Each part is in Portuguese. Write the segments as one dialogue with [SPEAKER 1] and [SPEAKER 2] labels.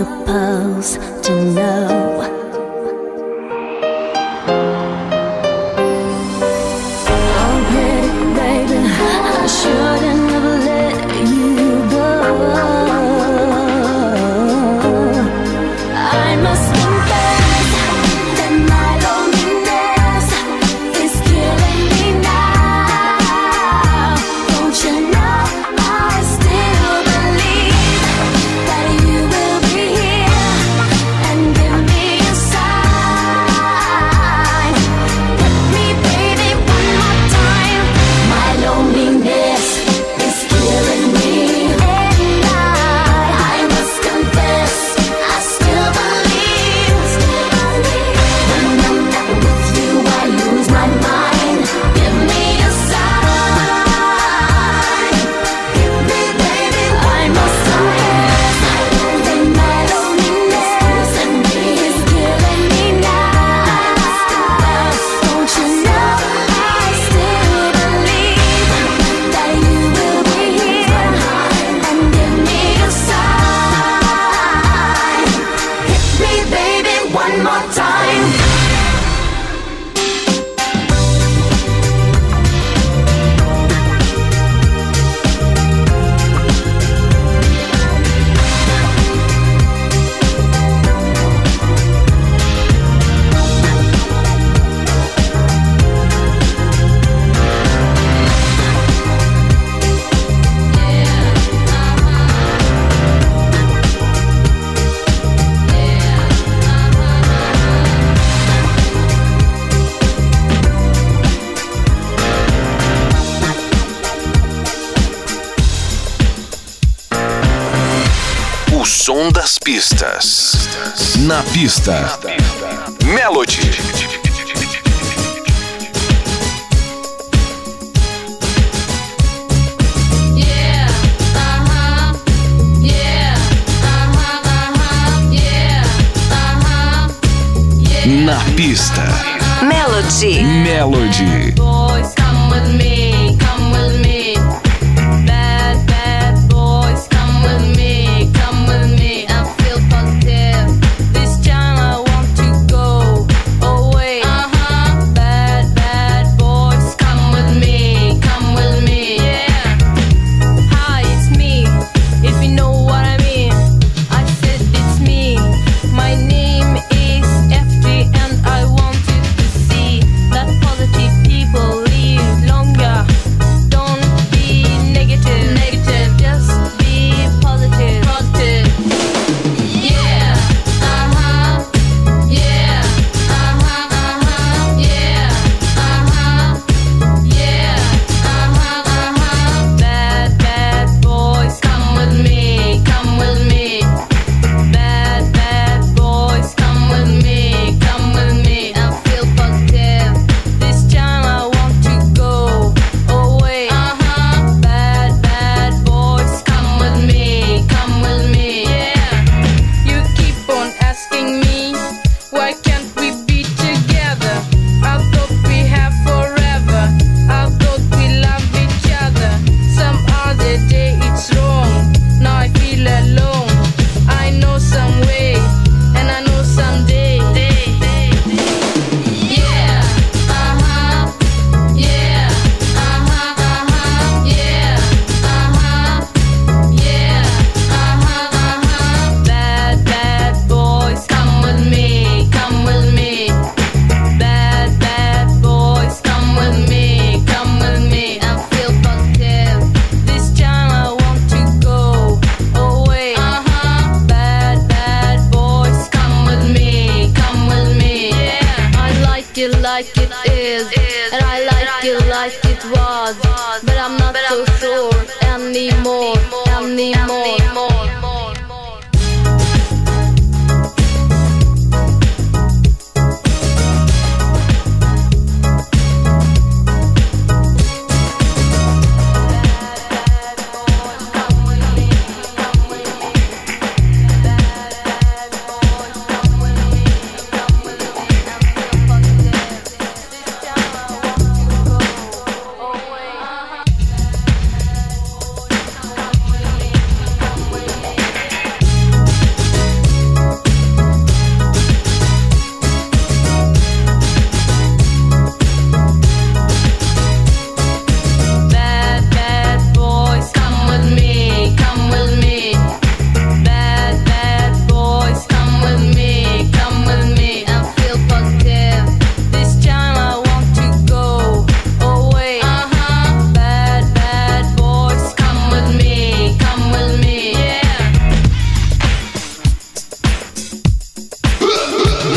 [SPEAKER 1] supposed to know?
[SPEAKER 2] som das pistas. Na pista. melodie. Melody. Na pista.
[SPEAKER 3] Melody.
[SPEAKER 2] Melody.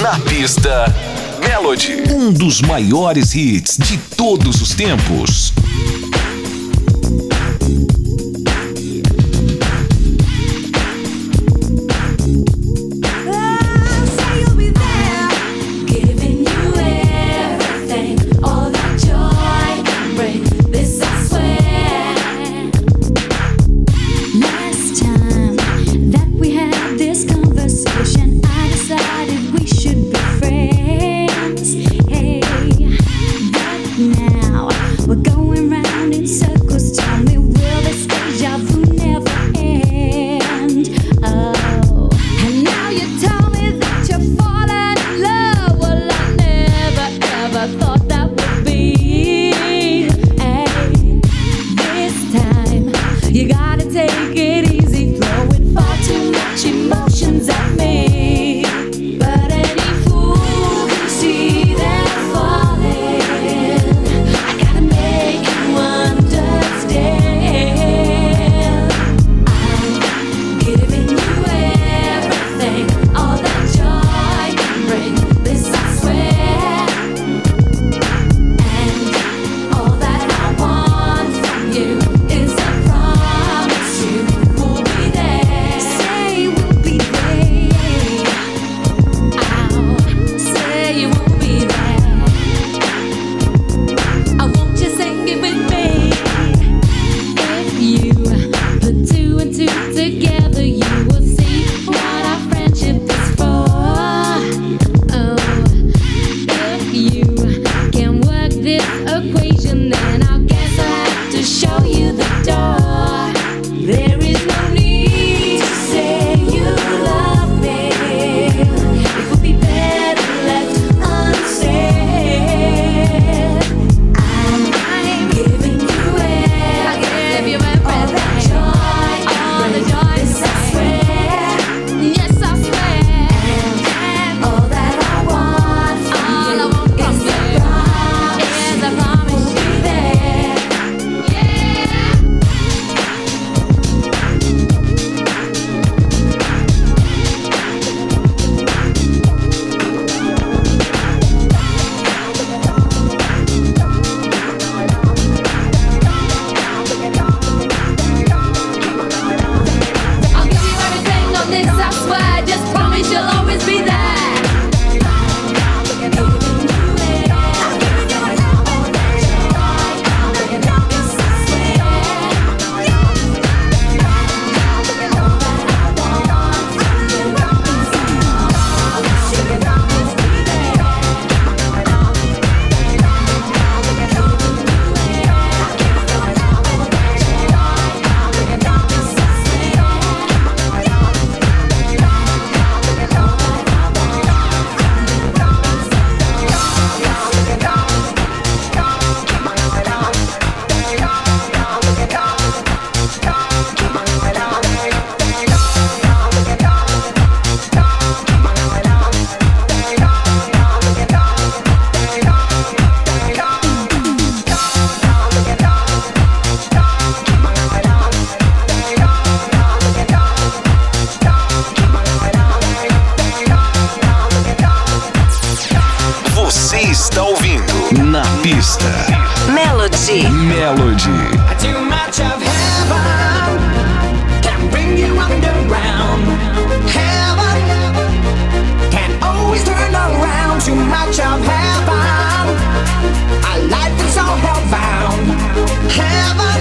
[SPEAKER 2] Na pista, Melody. Um dos maiores hits de todos os tempos.
[SPEAKER 4] door. Você está ouvindo Na Pista. Melody. Melody. Too much of heaven can bring you underground. Heaven
[SPEAKER 3] can always turn around. Too much of heaven.
[SPEAKER 5] A life that's all hellbound.
[SPEAKER 6] Heaven.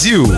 [SPEAKER 6] Brasil.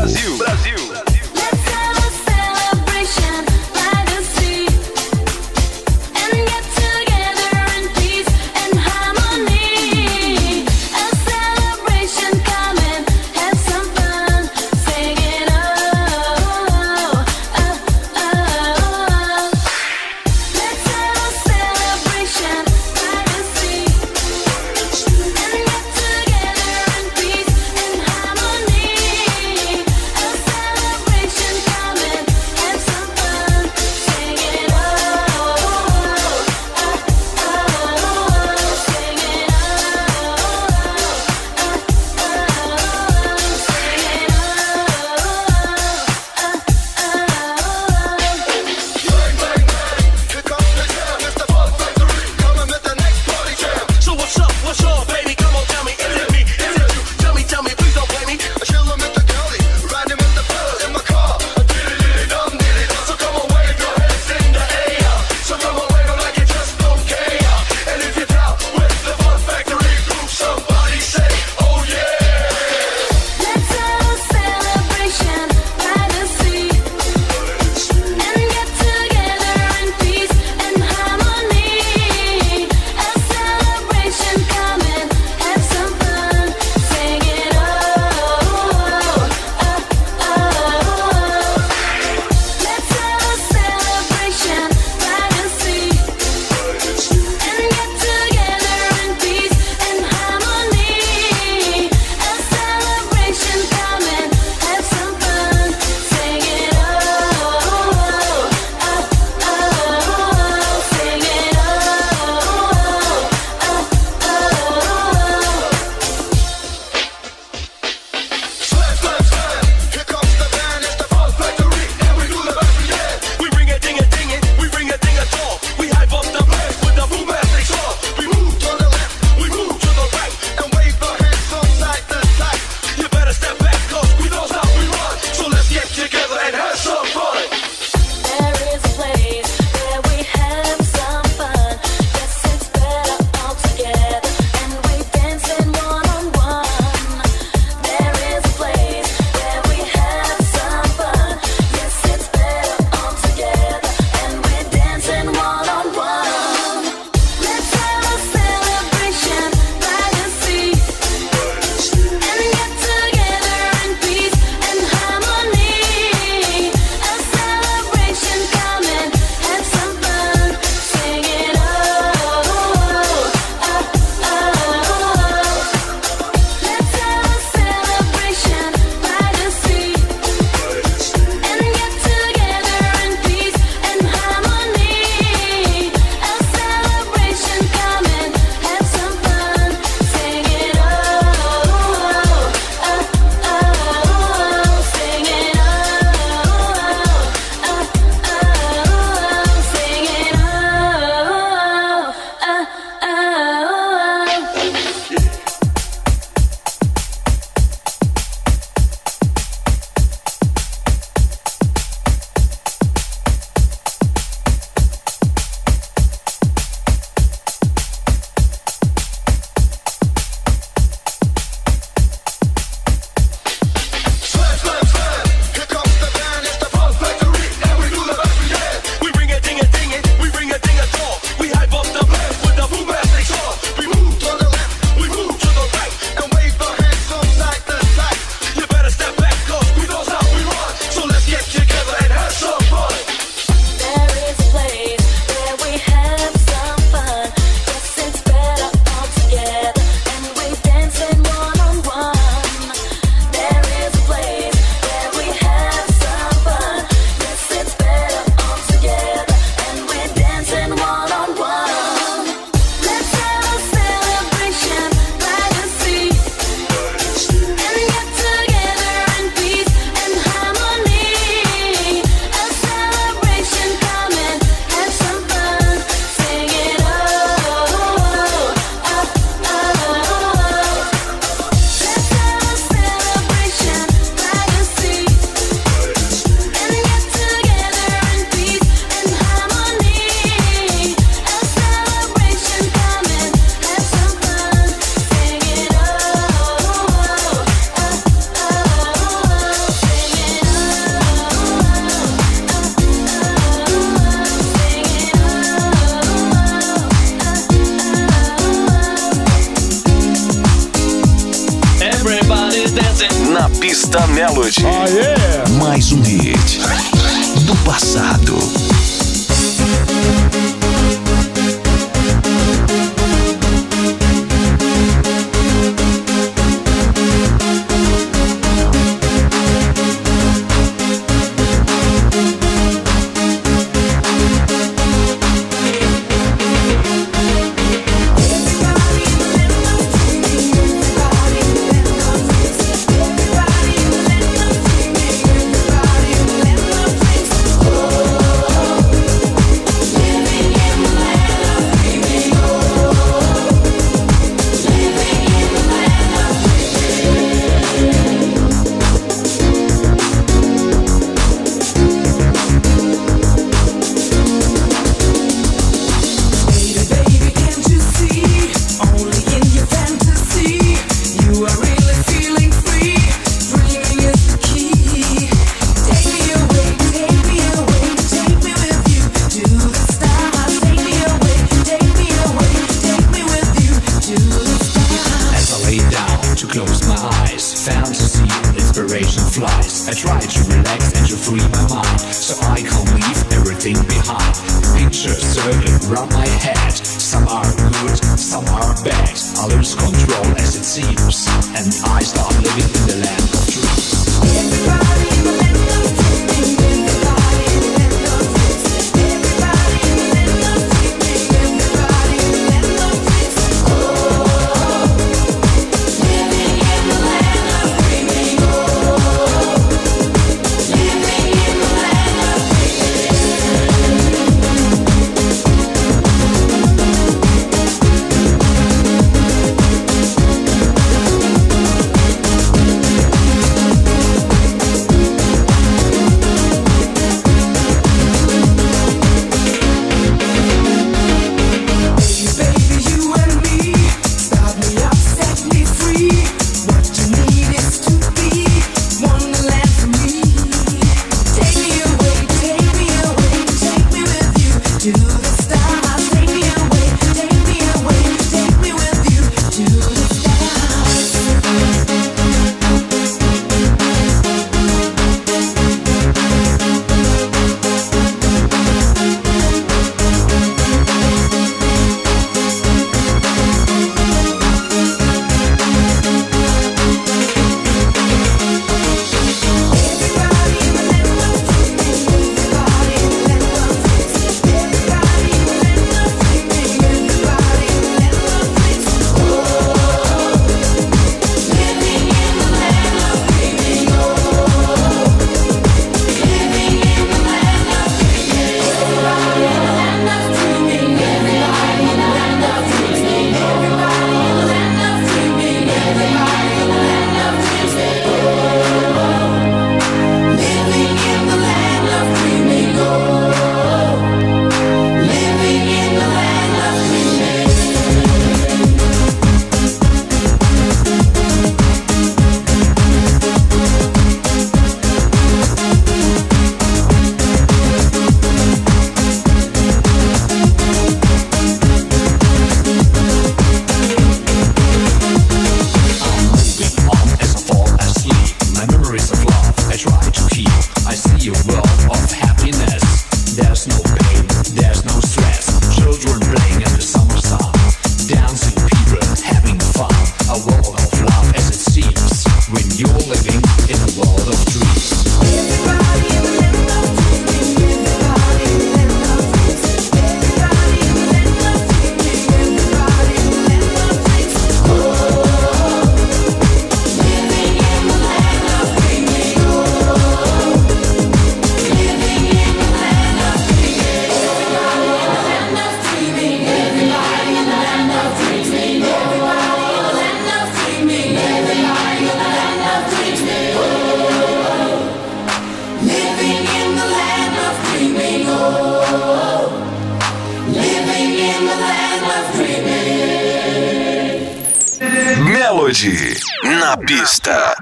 [SPEAKER 6] Melody. Na pista.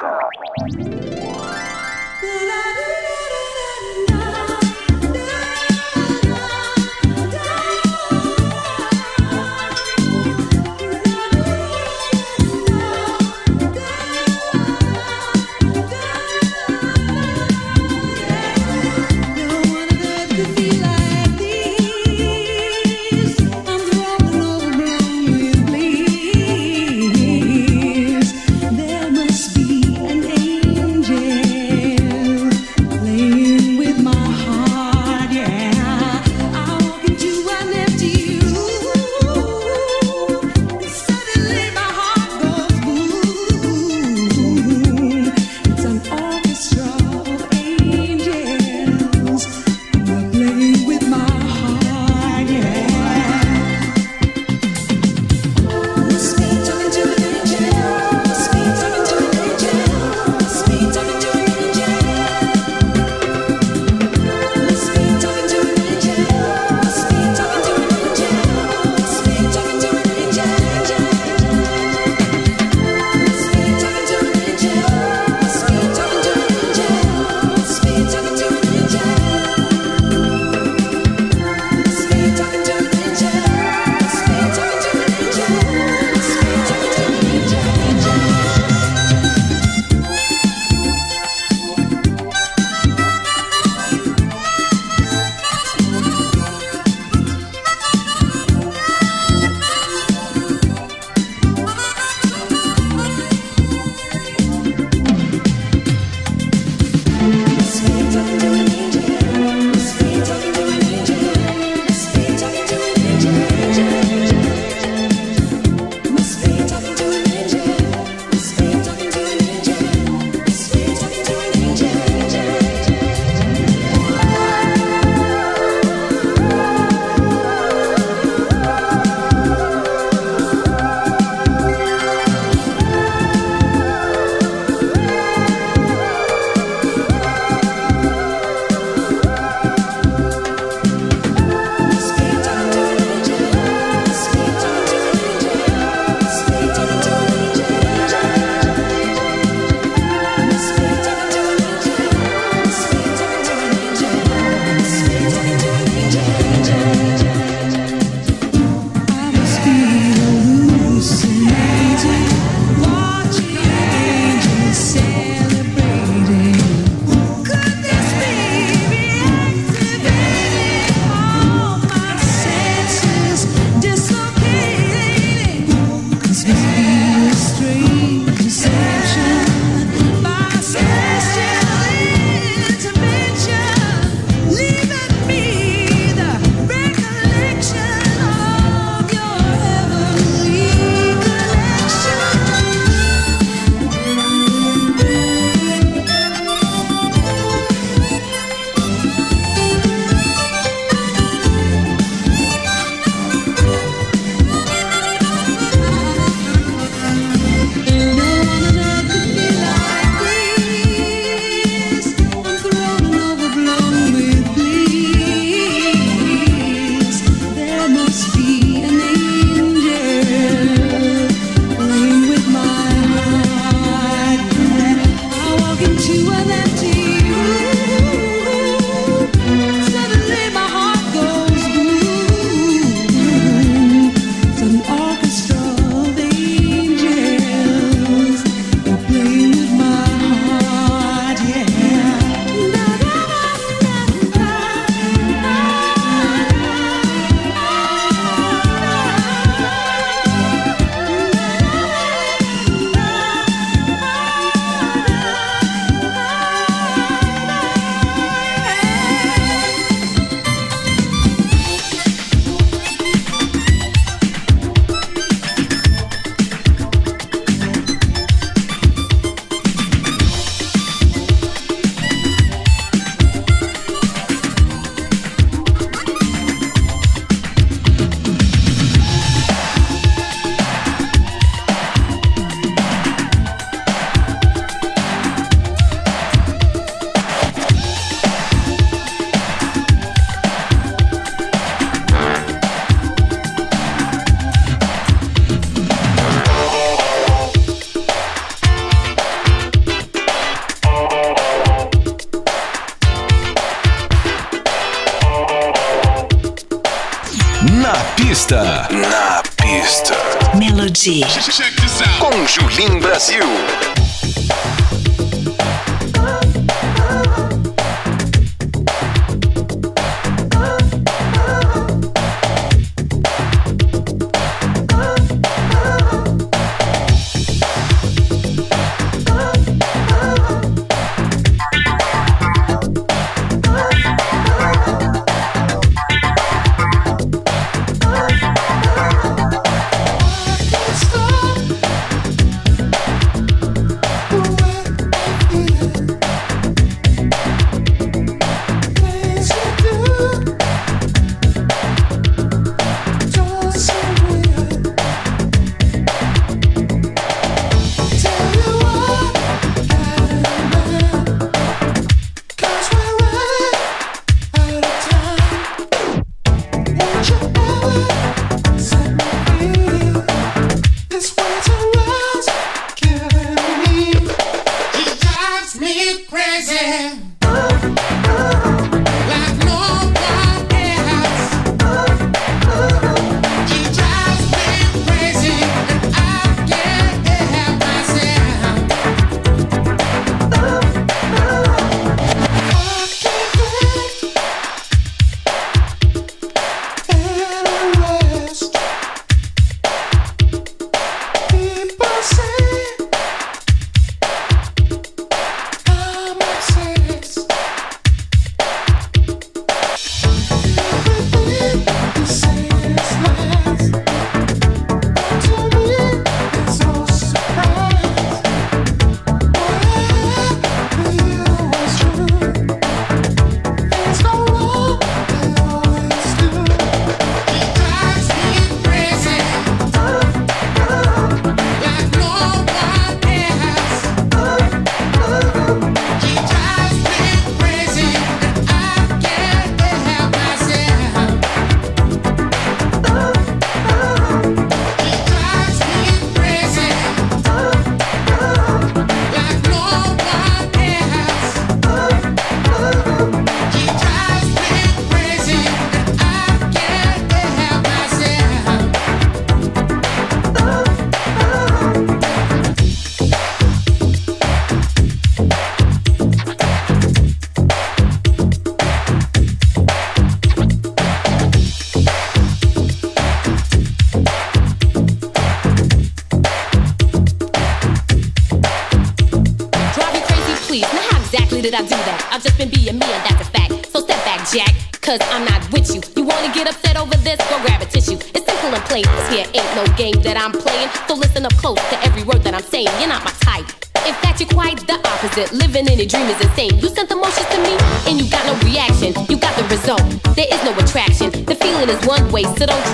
[SPEAKER 7] Way, so don't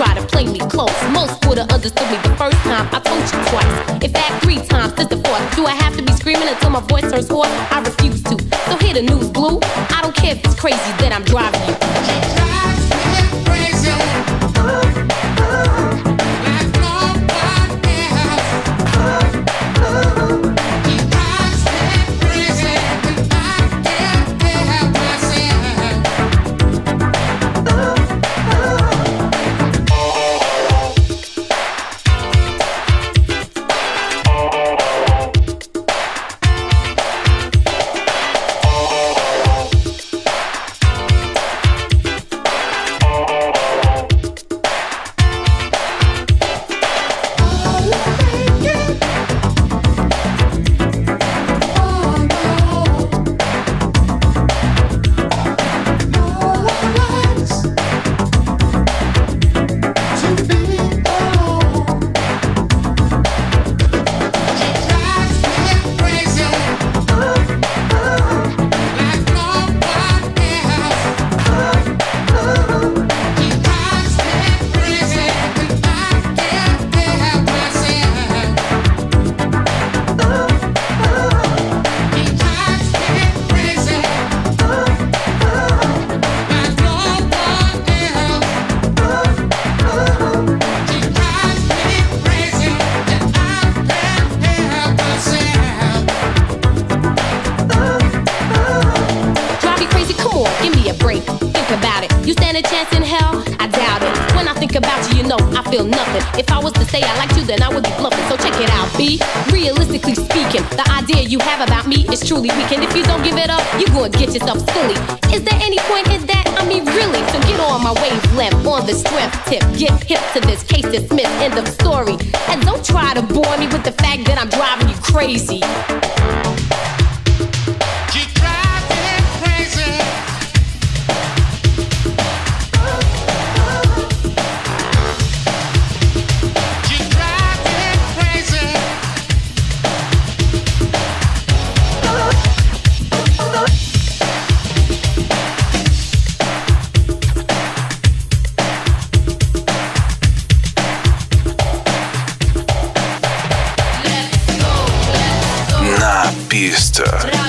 [SPEAKER 2] pista.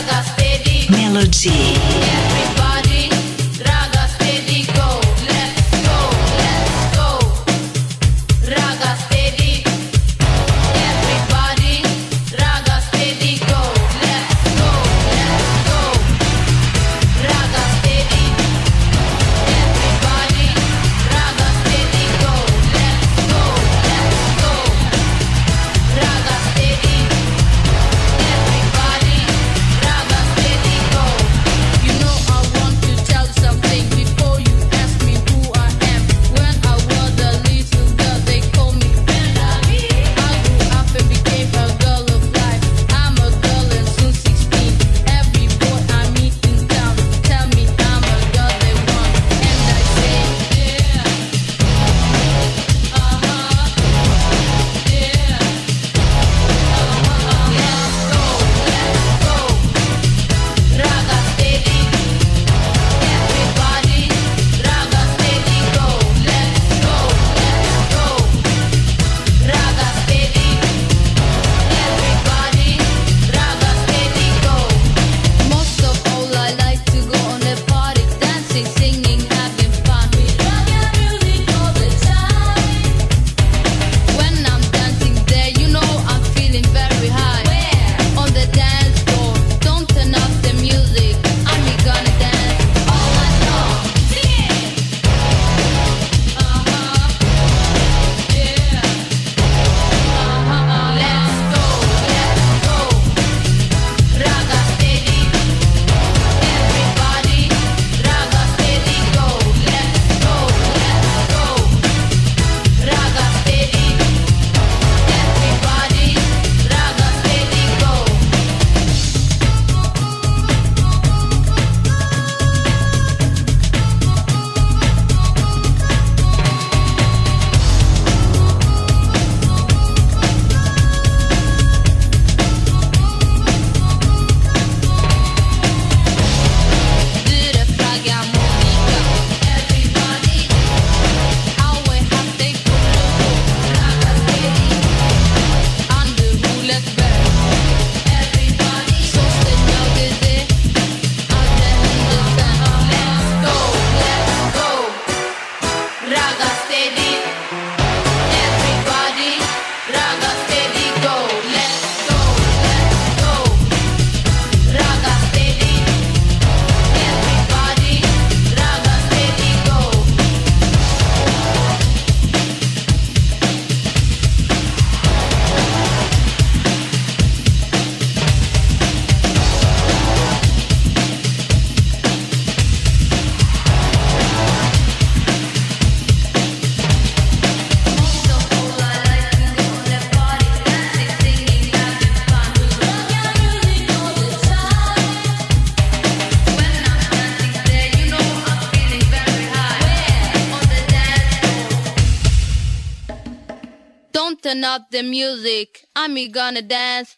[SPEAKER 5] The music. I'm gonna dance.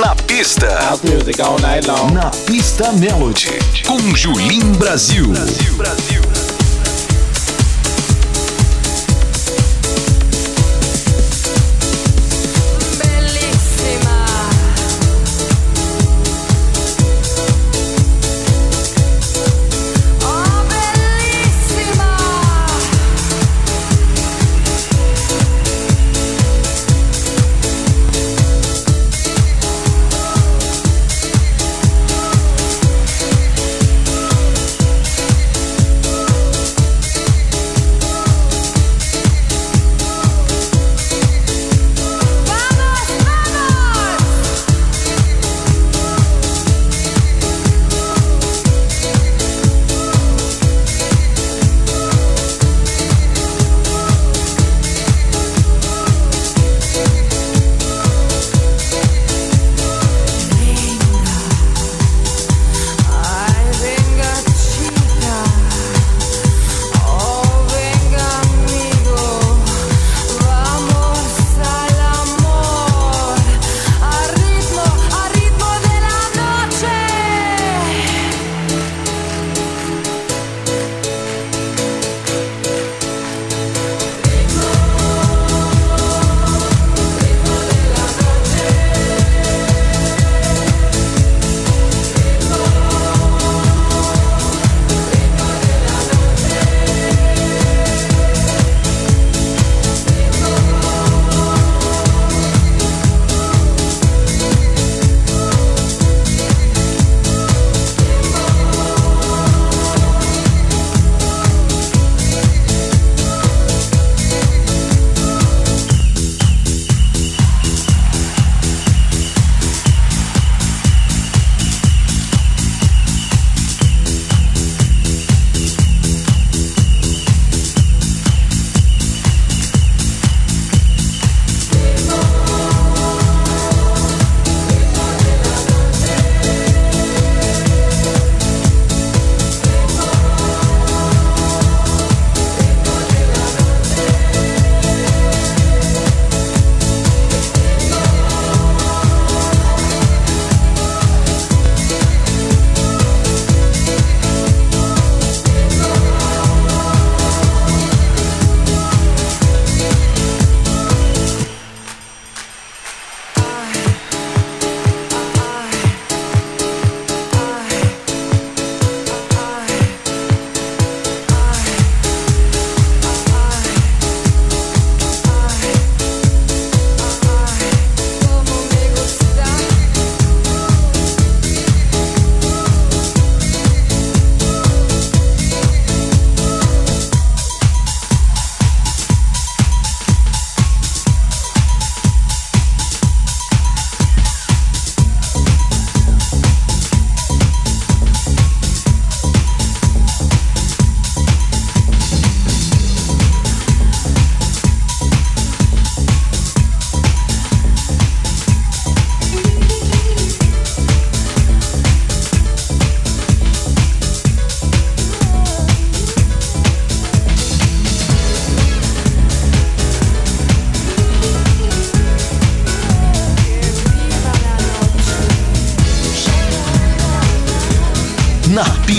[SPEAKER 5] Na pista. Na pista Melody. Com Julim Brasil.
[SPEAKER 8] Brasil,
[SPEAKER 5] Brasil.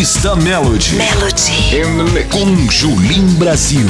[SPEAKER 5] Revista Melody.
[SPEAKER 9] Melody.
[SPEAKER 5] Com Julim Brasil.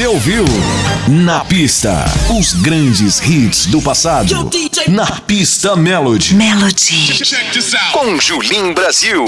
[SPEAKER 8] Você ouviu Na Pista, os grandes hits do passado. Na Pista Melody.
[SPEAKER 9] Melody.
[SPEAKER 8] Com Julim Brasil.